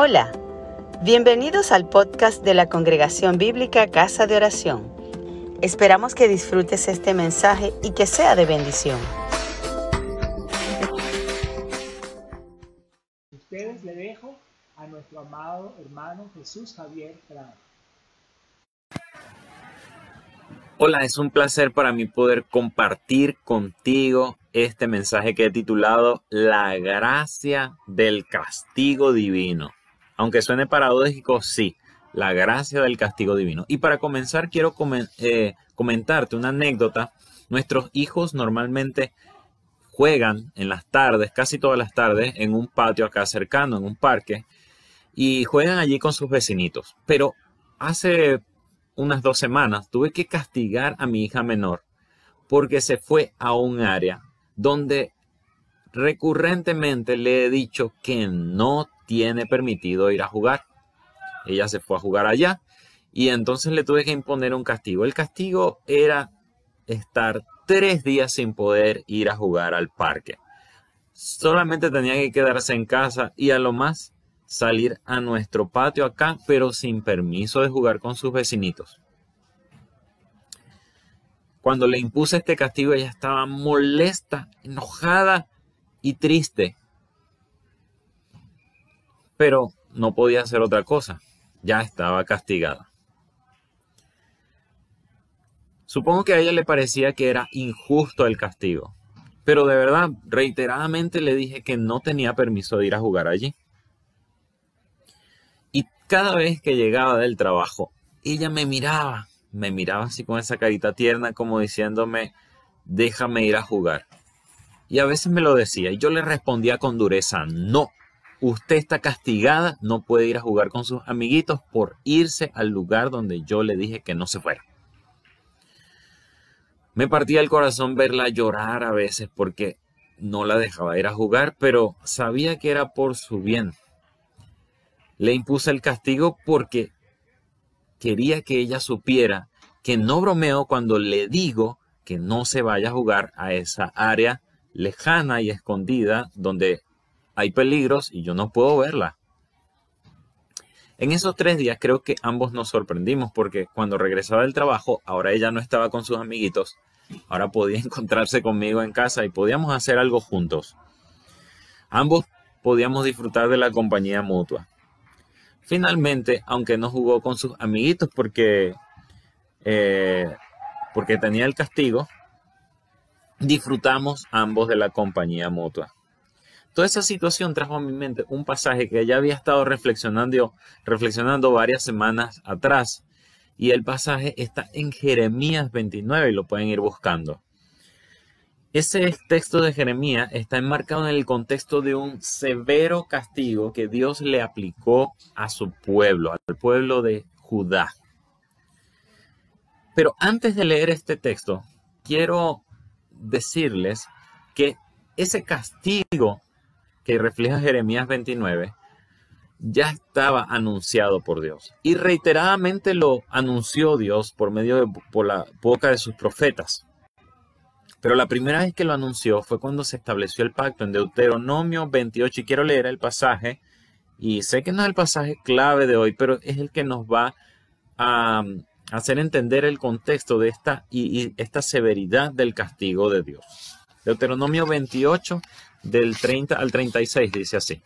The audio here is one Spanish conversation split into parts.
Hola, bienvenidos al podcast de la Congregación Bíblica Casa de Oración. Esperamos que disfrutes este mensaje y que sea de bendición. Ustedes le dejo a nuestro amado hermano Jesús Javier Prado. Hola, es un placer para mí poder compartir contigo este mensaje que he titulado La gracia del castigo divino. Aunque suene paradójico, sí, la gracia del castigo divino. Y para comenzar, quiero eh, comentarte una anécdota. Nuestros hijos normalmente juegan en las tardes, casi todas las tardes, en un patio acá cercano, en un parque, y juegan allí con sus vecinitos. Pero hace unas dos semanas tuve que castigar a mi hija menor porque se fue a un área donde recurrentemente le he dicho que no tiene permitido ir a jugar. Ella se fue a jugar allá y entonces le tuve que imponer un castigo. El castigo era estar tres días sin poder ir a jugar al parque. Solamente tenía que quedarse en casa y a lo más salir a nuestro patio acá, pero sin permiso de jugar con sus vecinitos. Cuando le impuse este castigo, ella estaba molesta, enojada y triste pero no podía hacer otra cosa, ya estaba castigada. Supongo que a ella le parecía que era injusto el castigo, pero de verdad, reiteradamente le dije que no tenía permiso de ir a jugar allí. Y cada vez que llegaba del trabajo, ella me miraba, me miraba así con esa carita tierna como diciéndome, déjame ir a jugar. Y a veces me lo decía y yo le respondía con dureza, no, Usted está castigada, no puede ir a jugar con sus amiguitos por irse al lugar donde yo le dije que no se fuera. Me partía el corazón verla llorar a veces porque no la dejaba ir a jugar, pero sabía que era por su bien. Le impuse el castigo porque quería que ella supiera que no bromeo cuando le digo que no se vaya a jugar a esa área lejana y escondida donde hay peligros y yo no puedo verla. En esos tres días creo que ambos nos sorprendimos porque cuando regresaba del trabajo, ahora ella no estaba con sus amiguitos, ahora podía encontrarse conmigo en casa y podíamos hacer algo juntos. Ambos podíamos disfrutar de la compañía mutua. Finalmente, aunque no jugó con sus amiguitos porque, eh, porque tenía el castigo, disfrutamos ambos de la compañía mutua. Toda esa situación trajo a mi mente un pasaje que ya había estado reflexionando, reflexionando varias semanas atrás. Y el pasaje está en Jeremías 29 y lo pueden ir buscando. Ese texto de Jeremías está enmarcado en el contexto de un severo castigo que Dios le aplicó a su pueblo, al pueblo de Judá. Pero antes de leer este texto, quiero decirles que ese castigo que refleja Jeremías 29, ya estaba anunciado por Dios. Y reiteradamente lo anunció Dios por medio de por la boca de sus profetas. Pero la primera vez que lo anunció fue cuando se estableció el pacto en Deuteronomio 28. Y quiero leer el pasaje. Y sé que no es el pasaje clave de hoy, pero es el que nos va a hacer entender el contexto de esta y, y esta severidad del castigo de Dios. Deuteronomio 28, del 30 al 36 dice así.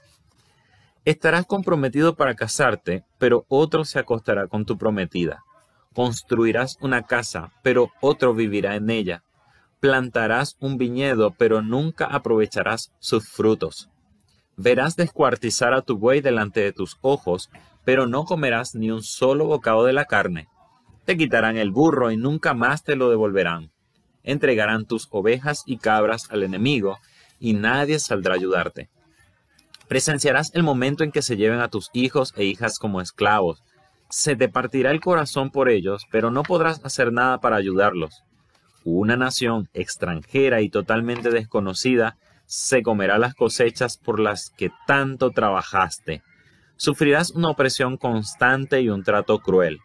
Estarás comprometido para casarte, pero otro se acostará con tu prometida. Construirás una casa, pero otro vivirá en ella. Plantarás un viñedo, pero nunca aprovecharás sus frutos. Verás descuartizar a tu buey delante de tus ojos, pero no comerás ni un solo bocado de la carne. Te quitarán el burro y nunca más te lo devolverán. Entregarán tus ovejas y cabras al enemigo, y nadie saldrá a ayudarte. Presenciarás el momento en que se lleven a tus hijos e hijas como esclavos. Se te partirá el corazón por ellos, pero no podrás hacer nada para ayudarlos. Una nación extranjera y totalmente desconocida se comerá las cosechas por las que tanto trabajaste. Sufrirás una opresión constante y un trato cruel.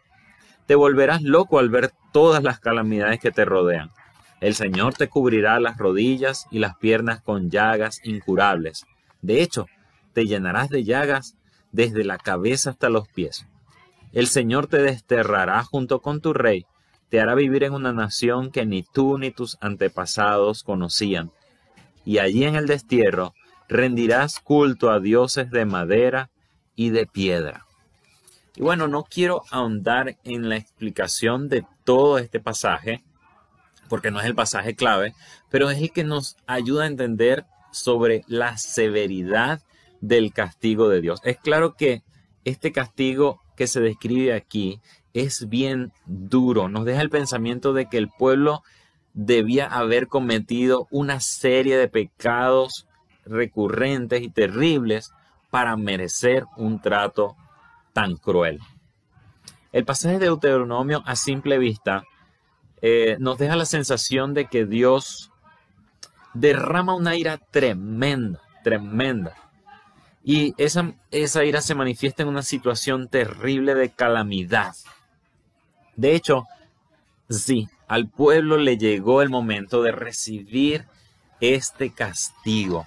Te volverás loco al ver todas las calamidades que te rodean. El Señor te cubrirá las rodillas y las piernas con llagas incurables. De hecho, te llenarás de llagas desde la cabeza hasta los pies. El Señor te desterrará junto con tu rey, te hará vivir en una nación que ni tú ni tus antepasados conocían, y allí en el destierro rendirás culto a dioses de madera y de piedra. Y bueno, no quiero ahondar en la explicación de todo este pasaje, porque no es el pasaje clave, pero es el que nos ayuda a entender sobre la severidad del castigo de Dios. Es claro que este castigo que se describe aquí es bien duro, nos deja el pensamiento de que el pueblo debía haber cometido una serie de pecados recurrentes y terribles para merecer un trato tan cruel. El pasaje de Deuteronomio a simple vista eh, nos deja la sensación de que Dios derrama una ira tremenda, tremenda. Y esa, esa ira se manifiesta en una situación terrible de calamidad. De hecho, sí, al pueblo le llegó el momento de recibir este castigo.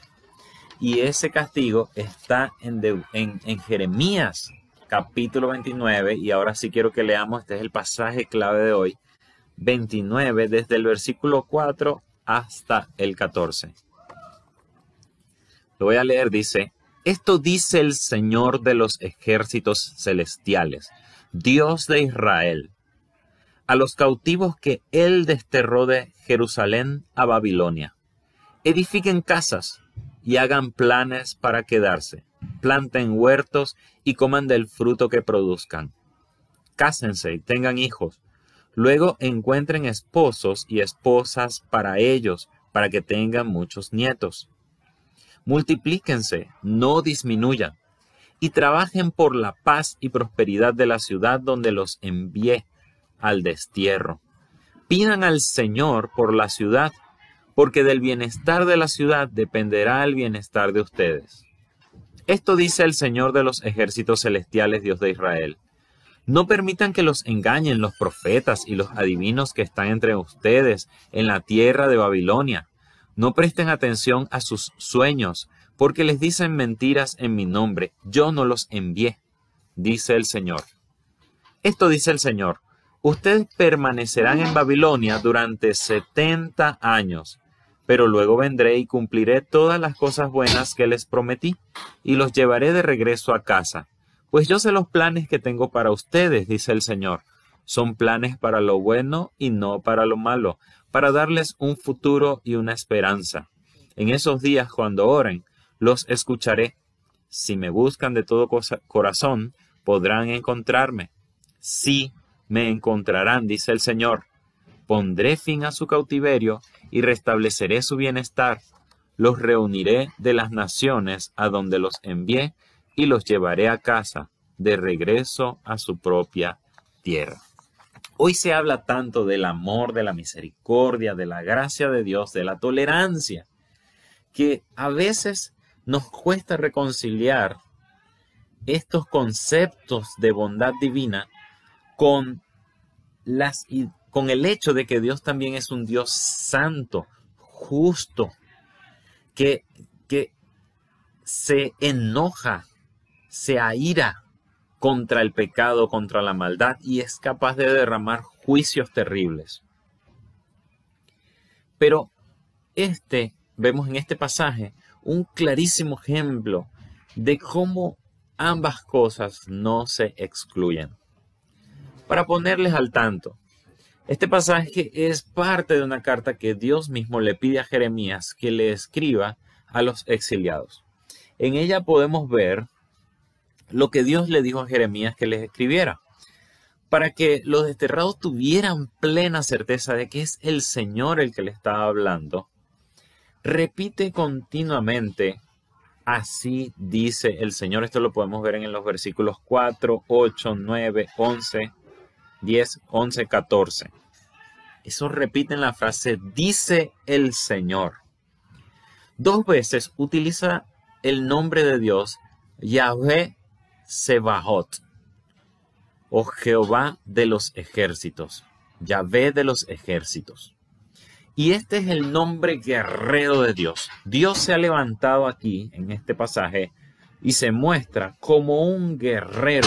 Y ese castigo está en, en, Jeremías capítulo 29. Y ahora sí quiero que leamos, este es el pasaje clave de hoy. 29, desde el versículo 4 hasta el 14. Lo voy a leer, dice, esto dice el Señor de los ejércitos celestiales, Dios de Israel, a los cautivos que Él desterró de Jerusalén a Babilonia. Edifiquen casas y hagan planes para quedarse, planten huertos y coman del fruto que produzcan. Cásense y tengan hijos, Luego encuentren esposos y esposas para ellos, para que tengan muchos nietos. Multiplíquense, no disminuyan, y trabajen por la paz y prosperidad de la ciudad donde los envié al destierro. Pidan al Señor por la ciudad, porque del bienestar de la ciudad dependerá el bienestar de ustedes. Esto dice el Señor de los ejércitos celestiales, Dios de Israel. No permitan que los engañen los profetas y los adivinos que están entre ustedes en la tierra de Babilonia. No presten atención a sus sueños, porque les dicen mentiras en mi nombre. Yo no los envié, dice el Señor. Esto dice el Señor. Ustedes permanecerán en Babilonia durante setenta años, pero luego vendré y cumpliré todas las cosas buenas que les prometí, y los llevaré de regreso a casa pues yo sé los planes que tengo para ustedes, dice el Señor. Son planes para lo bueno y no para lo malo, para darles un futuro y una esperanza. En esos días, cuando oren, los escucharé. Si me buscan de todo corazón, podrán encontrarme. Sí, me encontrarán, dice el Señor. Pondré fin a su cautiverio y restableceré su bienestar. Los reuniré de las naciones a donde los envié y los llevaré a casa, de regreso a su propia tierra. Hoy se habla tanto del amor, de la misericordia, de la gracia de Dios, de la tolerancia, que a veces nos cuesta reconciliar estos conceptos de bondad divina con, las, con el hecho de que Dios también es un Dios santo, justo, que, que se enoja se aira contra el pecado, contra la maldad y es capaz de derramar juicios terribles. Pero este, vemos en este pasaje un clarísimo ejemplo de cómo ambas cosas no se excluyen. Para ponerles al tanto, este pasaje es parte de una carta que Dios mismo le pide a Jeremías que le escriba a los exiliados. En ella podemos ver lo que Dios le dijo a Jeremías que les escribiera, para que los desterrados tuvieran plena certeza de que es el Señor el que le estaba hablando. Repite continuamente, así dice el Señor. Esto lo podemos ver en los versículos 4, 8, 9, 11, 10, 11, 14. Eso repite en la frase, dice el Señor. Dos veces utiliza el nombre de Dios, Yahweh Sebahot, o Jehová de los ejércitos, Yahvé de los ejércitos. Y este es el nombre guerrero de Dios. Dios se ha levantado aquí, en este pasaje, y se muestra como un guerrero,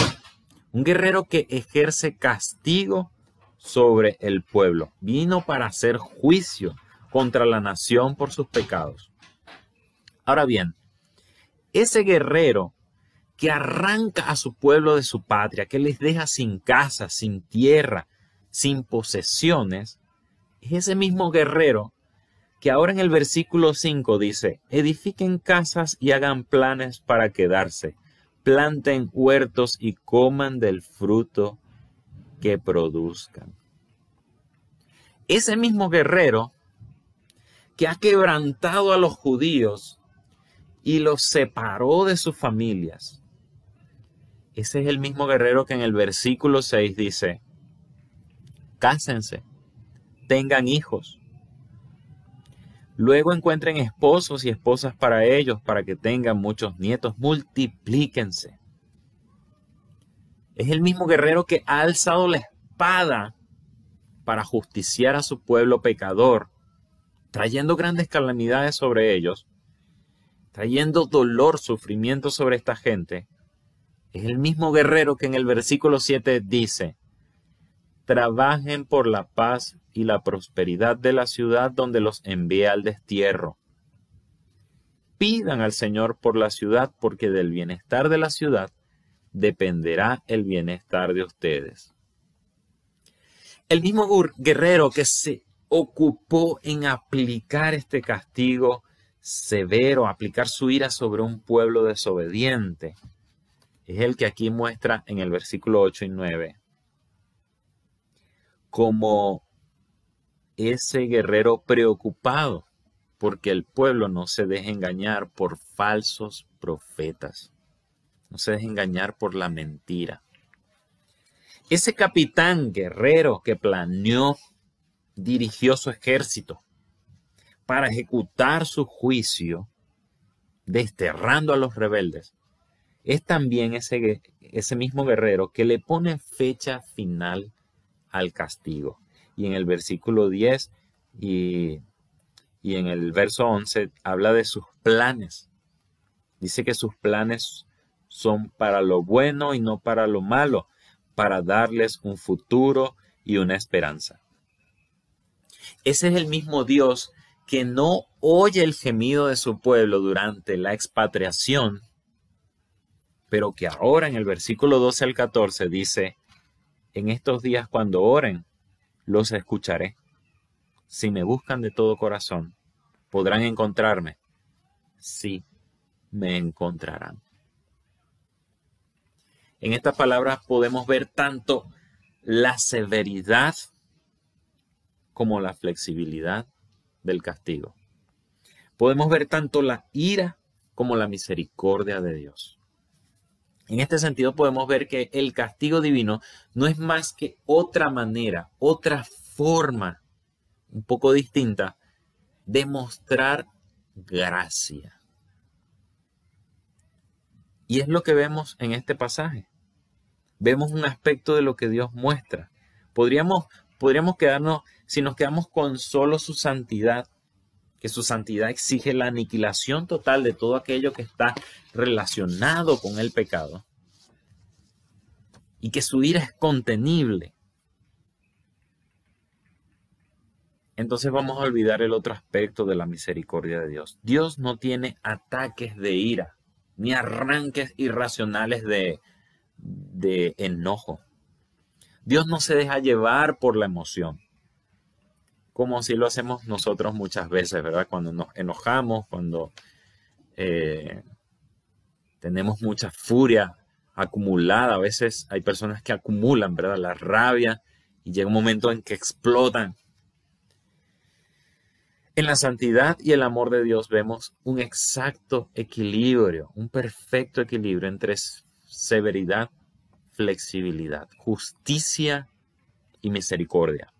un guerrero que ejerce castigo sobre el pueblo. Vino para hacer juicio contra la nación por sus pecados. Ahora bien, ese guerrero que arranca a su pueblo de su patria, que les deja sin casa, sin tierra, sin posesiones, es ese mismo guerrero que ahora en el versículo 5 dice, edifiquen casas y hagan planes para quedarse, planten huertos y coman del fruto que produzcan. Ese mismo guerrero que ha quebrantado a los judíos y los separó de sus familias. Ese es el mismo guerrero que en el versículo 6 dice, cásense, tengan hijos. Luego encuentren esposos y esposas para ellos, para que tengan muchos nietos, multiplíquense. Es el mismo guerrero que ha alzado la espada para justiciar a su pueblo pecador, trayendo grandes calamidades sobre ellos, trayendo dolor, sufrimiento sobre esta gente. Es el mismo guerrero que en el versículo 7 dice, trabajen por la paz y la prosperidad de la ciudad donde los envía al destierro. Pidan al Señor por la ciudad, porque del bienestar de la ciudad dependerá el bienestar de ustedes. El mismo guerrero que se ocupó en aplicar este castigo severo, aplicar su ira sobre un pueblo desobediente, es el que aquí muestra en el versículo 8 y 9 como ese guerrero preocupado porque el pueblo no se deje engañar por falsos profetas, no se deje engañar por la mentira. Ese capitán guerrero que planeó, dirigió su ejército para ejecutar su juicio, desterrando a los rebeldes, es también ese, ese mismo guerrero que le pone fecha final al castigo. Y en el versículo 10 y, y en el verso 11 habla de sus planes. Dice que sus planes son para lo bueno y no para lo malo, para darles un futuro y una esperanza. Ese es el mismo Dios que no oye el gemido de su pueblo durante la expatriación, pero que ahora en el versículo 12 al 14 dice, en estos días cuando oren, los escucharé. Si me buscan de todo corazón, podrán encontrarme. Sí, me encontrarán. En estas palabras podemos ver tanto la severidad como la flexibilidad del castigo. Podemos ver tanto la ira como la misericordia de Dios. En este sentido podemos ver que el castigo divino no es más que otra manera, otra forma un poco distinta de mostrar gracia. Y es lo que vemos en este pasaje. Vemos un aspecto de lo que Dios muestra. Podríamos, podríamos quedarnos, si nos quedamos con solo su santidad, que su santidad exige la aniquilación total de todo aquello que está relacionado con el pecado y que su ira es contenible. Entonces vamos a olvidar el otro aspecto de la misericordia de Dios. Dios no tiene ataques de ira, ni arranques irracionales de, de enojo. Dios no se deja llevar por la emoción como si lo hacemos nosotros muchas veces, ¿verdad? Cuando nos enojamos, cuando eh, tenemos mucha furia acumulada, a veces hay personas que acumulan, ¿verdad? La rabia y llega un momento en que explotan. En la santidad y el amor de Dios vemos un exacto equilibrio, un perfecto equilibrio entre severidad, flexibilidad, justicia y misericordia.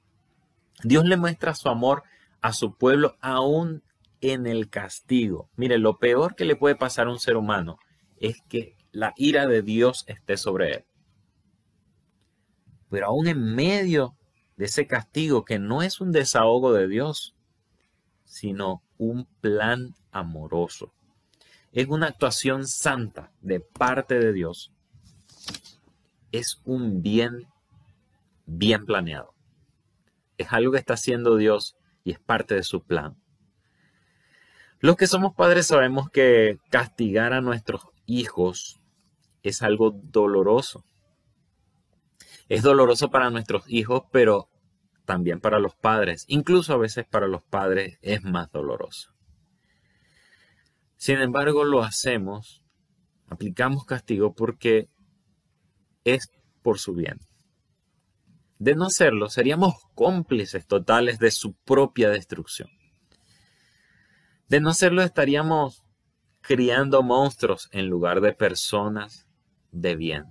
Dios le muestra su amor a su pueblo aún en el castigo. Mire, lo peor que le puede pasar a un ser humano es que la ira de Dios esté sobre él. Pero aún en medio de ese castigo que no es un desahogo de Dios, sino un plan amoroso. es una actuación santa de parte de Dios, es un bien bien planeado. Es algo que está haciendo Dios y es parte de su plan. Los que somos padres sabemos que castigar a nuestros hijos es algo doloroso. Es doloroso para nuestros hijos, pero también para los padres. Incluso a veces para los padres es más doloroso. Sin embargo, lo hacemos, aplicamos castigo porque es por su bien. De no hacerlo, seríamos cómplices totales de su propia destrucción. De no hacerlo, estaríamos criando monstruos en lugar de personas de bien.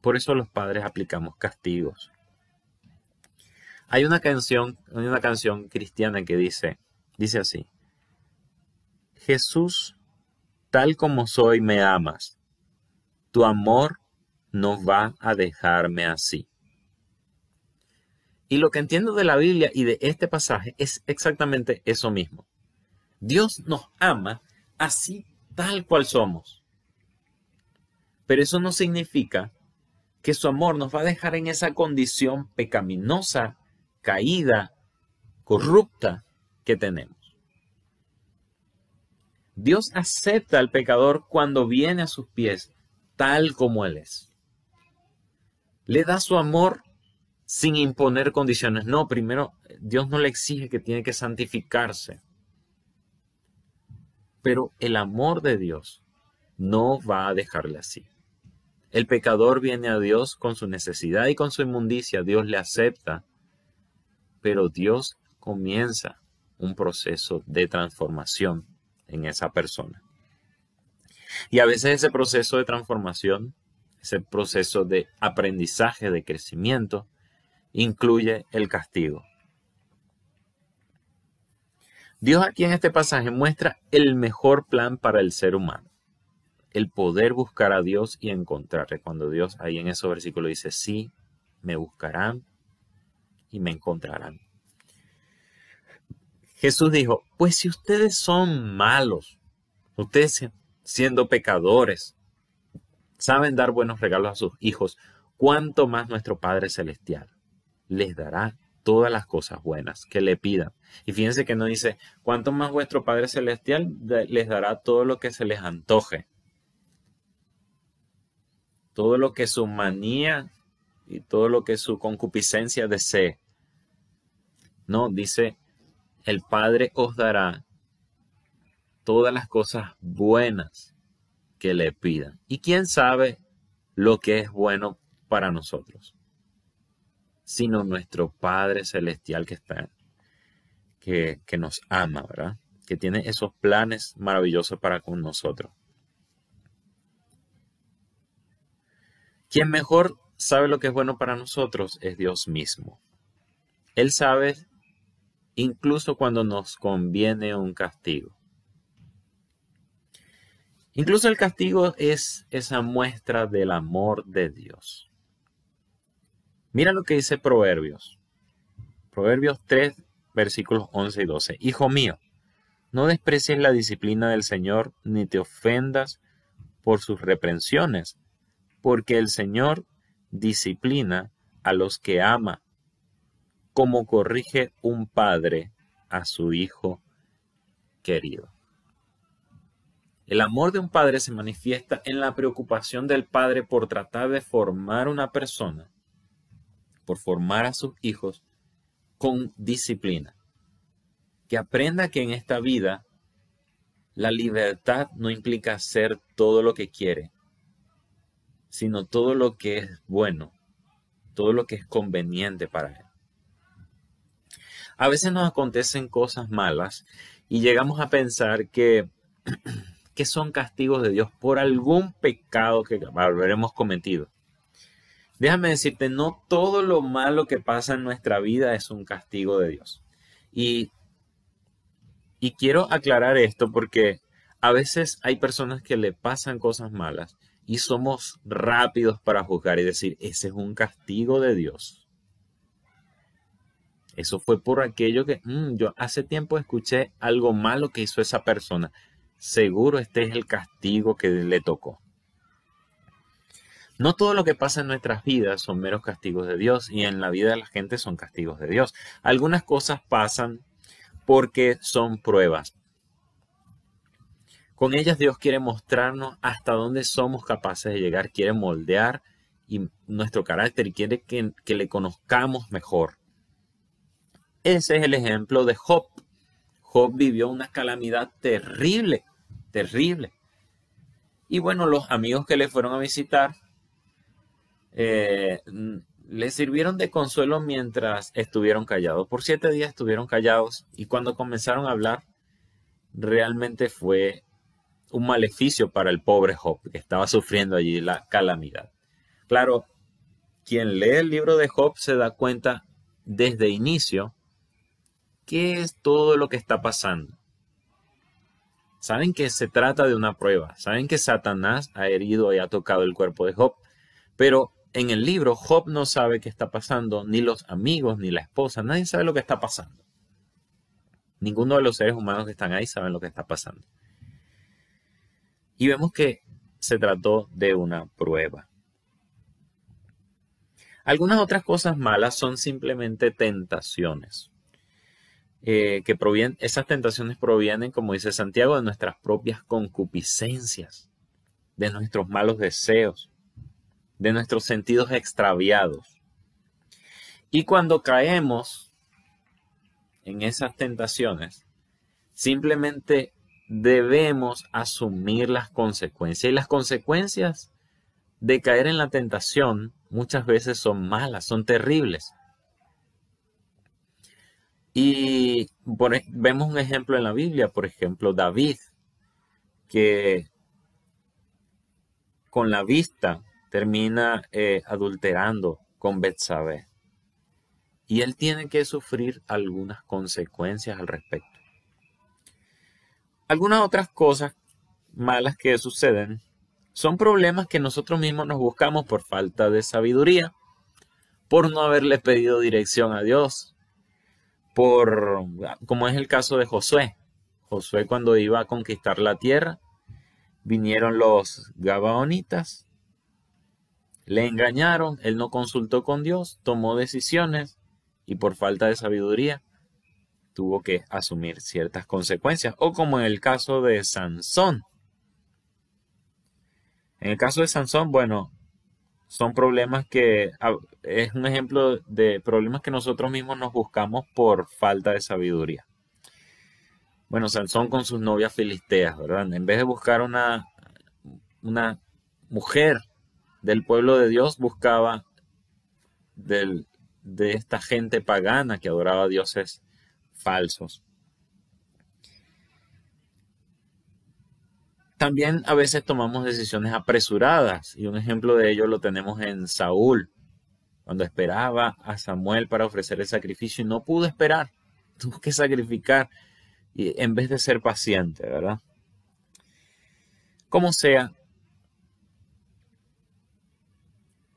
Por eso los padres aplicamos castigos. Hay una canción, hay una canción cristiana que dice, dice así: Jesús, tal como soy, me amas. Tu amor no va a dejarme así. Y lo que entiendo de la Biblia y de este pasaje es exactamente eso mismo. Dios nos ama así tal cual somos. Pero eso no significa que su amor nos va a dejar en esa condición pecaminosa, caída, corrupta que tenemos. Dios acepta al pecador cuando viene a sus pies, tal como Él es. Le da su amor sin imponer condiciones. No, primero, Dios no le exige que tiene que santificarse. Pero el amor de Dios no va a dejarle así. El pecador viene a Dios con su necesidad y con su inmundicia. Dios le acepta. Pero Dios comienza un proceso de transformación en esa persona. Y a veces ese proceso de transformación, ese proceso de aprendizaje, de crecimiento, incluye el castigo. Dios aquí en este pasaje muestra el mejor plan para el ser humano. El poder buscar a Dios y encontrarle. Cuando Dios ahí en ese versículo dice, sí, me buscarán y me encontrarán. Jesús dijo, pues si ustedes son malos, ustedes siendo pecadores, saben dar buenos regalos a sus hijos, ¿cuánto más nuestro Padre Celestial les dará todas las cosas buenas que le pidan? Y fíjense que no dice, ¿cuánto más vuestro Padre Celestial les dará todo lo que se les antoje? Todo lo que su manía y todo lo que su concupiscencia desee. No, dice, el Padre os dará todas las cosas buenas que le pidan. ¿Y quién sabe lo que es bueno para nosotros? Sino nuestro Padre Celestial que está, que, que nos ama, ¿verdad? Que tiene esos planes maravillosos para con nosotros. Quien mejor sabe lo que es bueno para nosotros es Dios mismo. Él sabe incluso cuando nos conviene un castigo. Incluso el castigo es esa muestra del amor de Dios. Mira lo que dice Proverbios. Proverbios 3, versículos 11 y 12. Hijo mío, no desprecies la disciplina del Señor, ni te ofendas por sus reprensiones, porque el Señor disciplina a los que ama como corrige un padre a su hijo querido. El amor de un padre se manifiesta en la preocupación del padre por tratar de formar una persona, por formar a sus hijos con disciplina. Que aprenda que en esta vida la libertad no implica hacer todo lo que quiere, sino todo lo que es bueno, todo lo que es conveniente para él. A veces nos acontecen cosas malas y llegamos a pensar que, que son castigos de Dios por algún pecado que habremos cometido. Déjame decirte, no todo lo malo que pasa en nuestra vida es un castigo de Dios. Y, y quiero aclarar esto porque a veces hay personas que le pasan cosas malas y somos rápidos para juzgar y decir, ese es un castigo de Dios. Eso fue por aquello que mm, yo hace tiempo escuché algo malo que hizo esa persona. seguro este es el castigo que le tocó. No todo lo que pasa en nuestras vidas son meros castigos de Dios y en la vida de la gente son castigos de Dios. Algunas cosas pasan porque son pruebas. Con ellas Dios quiere mostrarnos hasta dónde somos capaces de llegar, quiere moldear nuestro carácter y quiere que, que le conozcamos mejor. Ese es el ejemplo de Job. Job vivió una calamidad terrible, terrible. Y bueno, los amigos que le fueron a visitar eh, le sirvieron de consuelo mientras estuvieron callados. Por siete días estuvieron callados y cuando comenzaron a hablar, realmente fue un maleficio para el pobre Job, que estaba sufriendo allí la calamidad. Claro, quien lee el libro de Job se da cuenta desde inicio qué es todo lo que está pasando. Saben que se trata de una prueba, saben que Satanás ha herido y ha tocado el cuerpo de Job, pero en el libro Job no sabe qué está pasando, ni los amigos, ni la esposa, nadie sabe lo que está pasando. Ninguno de los seres humanos que están ahí saben lo que está pasando. Y vemos que se trató de una prueba. Algunas otras cosas malas son simplemente tentaciones. Eh, que provienen, esas tentaciones provienen, como dice Santiago, de nuestras propias concupiscencias, de nuestros malos deseos, de nuestros sentidos extraviados. Y cuando caemos en esas tentaciones, simplemente debemos asumir las consecuencias. Y las consecuencias de caer en la tentación muchas veces son malas, son terribles. Y vemos un ejemplo en la Biblia, por ejemplo, David, que con la vista termina eh, adulterando con Betsabé. Y él tiene que sufrir algunas consecuencias al respecto. Algunas otras cosas malas que suceden son problemas que nosotros mismos nos buscamos por falta de sabiduría, por no haberle pedido dirección a Dios, por, como es el caso de Josué. Josué cuando iba a conquistar la tierra, vinieron los Gabaonitas le engañaron, él no consultó con Dios, tomó decisiones y por falta de sabiduría tuvo que asumir ciertas consecuencias. O como en el caso de Sansón. En el caso de Sansón, bueno, son problemas que es un ejemplo de problemas que nosotros mismos nos buscamos por falta de sabiduría. Bueno, Sansón con sus novias filisteas, ¿verdad? En vez de buscar una, una mujer del pueblo de Dios buscaba de esta gente pagana que adoraba a dioses falsos. También a veces tomamos decisiones apresuradas y un ejemplo de ello lo tenemos en Saúl, cuando esperaba a Samuel para ofrecer el sacrificio y no pudo esperar, tuvo que sacrificar y en vez de ser paciente, ¿verdad? Como sea,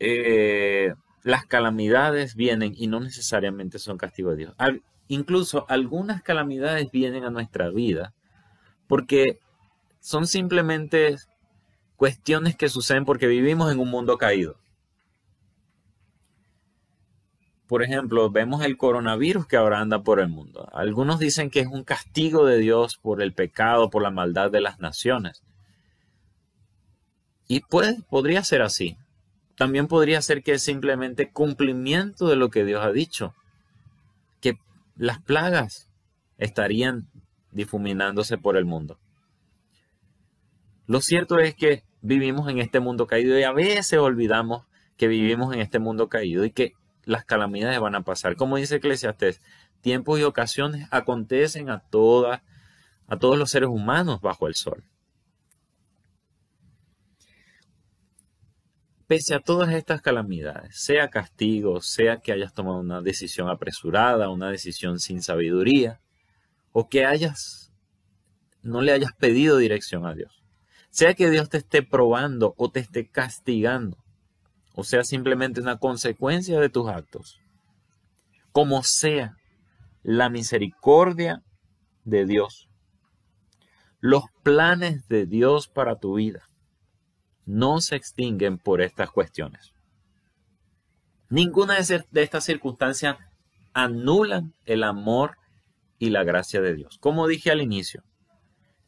Eh, las calamidades vienen y no necesariamente son castigo de Dios. incluso algunas calamidades vienen a nuestra vida porque son simplemente cuestiones que suceden porque vivimos en un mundo caído. Por ejemplo, vemos el coronavirus que ahora anda por el mundo. Algunos dicen que es un castigo de Dios por el pecado, por la maldad de las naciones. Y puede, podría ser así. También podría ser que es simplemente cumplimiento de lo que Dios ha dicho, que las plagas estarían difuminándose por el mundo. Lo cierto es que vivimos en este mundo caído y a veces olvidamos que vivimos en este mundo caído y que las calamidades van a pasar. Como dice Eclesiastes, tiempos y ocasiones acontecen a todas a todos los seres humanos bajo el sol. Pese a todas estas calamidades, sea castigo, sea que hayas tomado una decisión apresurada, una decisión sin sabiduría, o que hayas no le hayas pedido dirección a Dios, sea que Dios te esté probando o te esté castigando, o sea simplemente una consecuencia de tus actos, como sea la misericordia de Dios, Los planes de Dios para tu vida no se extinguen por estas cuestiones. Ninguna de estas circunstancias anulan el amor y la gracia de Dios. Como dije al inicio,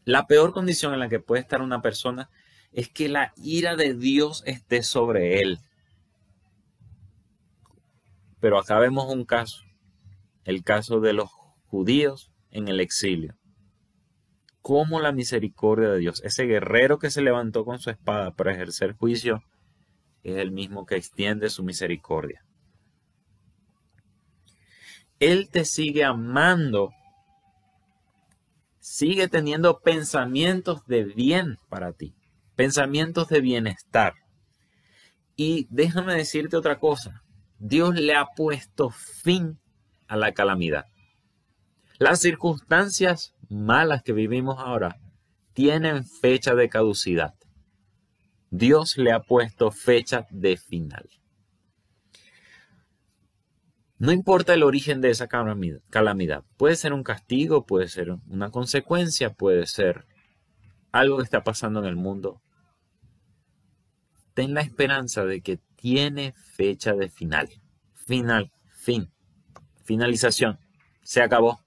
la peor condición en la que puede estar una persona es que la ira de Dios esté sobre él. Pero acá vemos un caso, el caso de los judíos en el exilio. Cómo la misericordia de Dios, ese guerrero que se levantó con su espada para ejercer juicio, es el mismo que extiende su misericordia. Él te sigue amando, sigue teniendo pensamientos de bien para ti, pensamientos de bienestar. Y déjame decirte otra cosa, Dios le ha puesto fin a la calamidad. Las circunstancias malas que vivimos ahora tienen fecha de caducidad. Dios le ha puesto fecha de final. No importa el origen de esa calamidad. Puede ser un castigo, puede ser una consecuencia, puede ser algo que está pasando en el mundo. Ten la esperanza de que tiene fecha de final. Final, fin, finalización. Se acabó.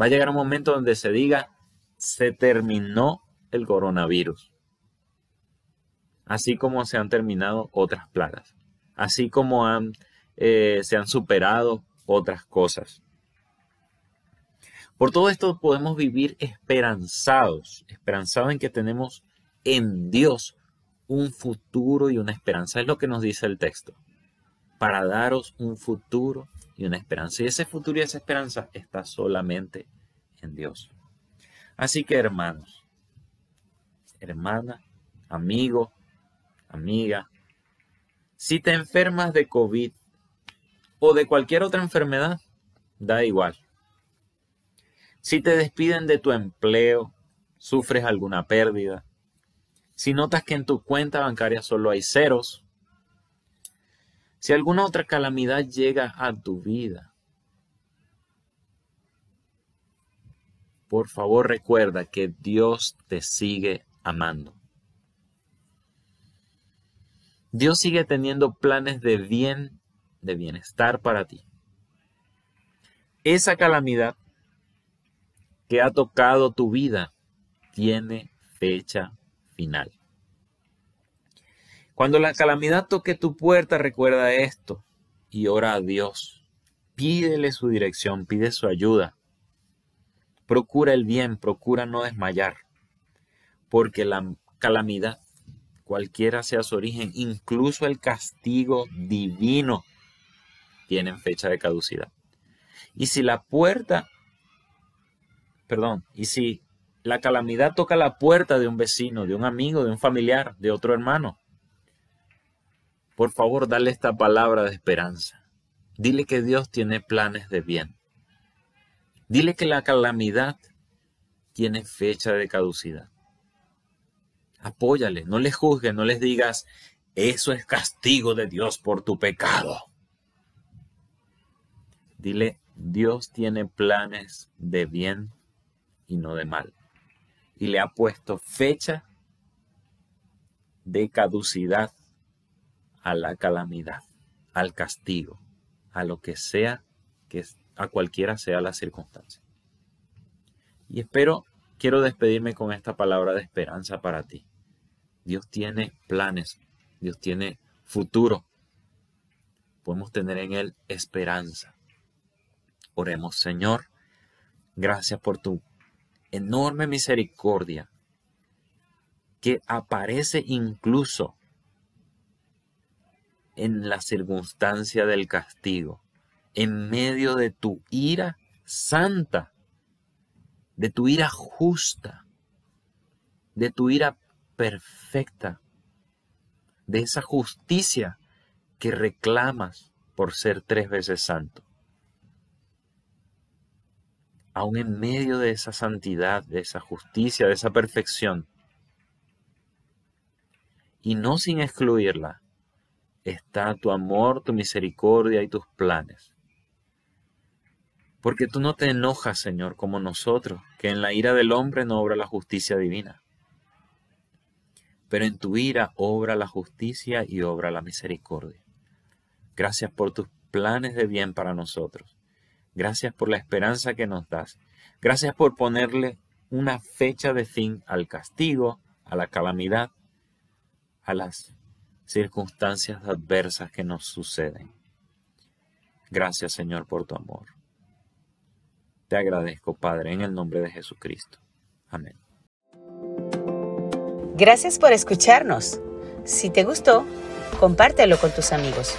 Va a llegar un momento donde se diga, se terminó el coronavirus. Así como se han terminado otras plagas. Así como eh, se han superado otras cosas. Por todo esto podemos vivir esperanzados, esperanzados en que tenemos en Dios un futuro y una esperanza. Es lo que nos dice el texto. Para daros un futuro y una esperanza. Y ese futuro y esa esperanza está solamente en Dios. Así que hermanos, hermana, amigo, amiga, si te enfermas de COVID, o de cualquier otra enfermedad, da igual. Si te despiden de tu empleo, sufres alguna pérdida, si notas que en tu cuenta bancaria solo hay ceros, si alguna otra calamidad llega a tu vida, por favor recuerda que Dios te sigue amando. Dios sigue teniendo planes de bien de bienestar para ti. Esa calamidad que ha tocado tu vida tiene fecha final. Cuando la calamidad toque tu puerta, recuerda esto y ora a Dios. Pídele su dirección, pide su ayuda. Procura el bien, procura no desmayar, porque la calamidad, cualquiera sea su origen, incluso el castigo divino, tienen fecha de caducidad. Y si la puerta, perdón, y si la calamidad toca la puerta de un vecino, de un amigo, de un familiar, de otro hermano, por favor, dale esta palabra de esperanza. Dile que Dios tiene planes de bien. Dile que la calamidad tiene fecha de caducidad. Apóyale, no les juzgues, no les digas, eso es castigo de Dios por tu pecado. Dile, Dios tiene planes de bien y no de mal. Y le ha puesto fecha de caducidad a la calamidad, al castigo, a lo que sea que a cualquiera sea la circunstancia. Y espero, quiero despedirme con esta palabra de esperanza para ti. Dios tiene planes, Dios tiene futuro. Podemos tener en Él esperanza. Oremos, Señor, gracias por tu enorme misericordia que aparece incluso en la circunstancia del castigo, en medio de tu ira santa, de tu ira justa, de tu ira perfecta, de esa justicia que reclamas por ser tres veces santo. Aún en medio de esa santidad, de esa justicia, de esa perfección, y no sin excluirla, está tu amor, tu misericordia y tus planes. Porque tú no te enojas, Señor, como nosotros, que en la ira del hombre no obra la justicia divina. Pero en tu ira obra la justicia y obra la misericordia. Gracias por tus planes de bien para nosotros. Gracias por la esperanza que nos das. Gracias por ponerle una fecha de fin al castigo, a la calamidad, a las circunstancias adversas que nos suceden. Gracias Señor por tu amor. Te agradezco Padre en el nombre de Jesucristo. Amén. Gracias por escucharnos. Si te gustó, compártelo con tus amigos.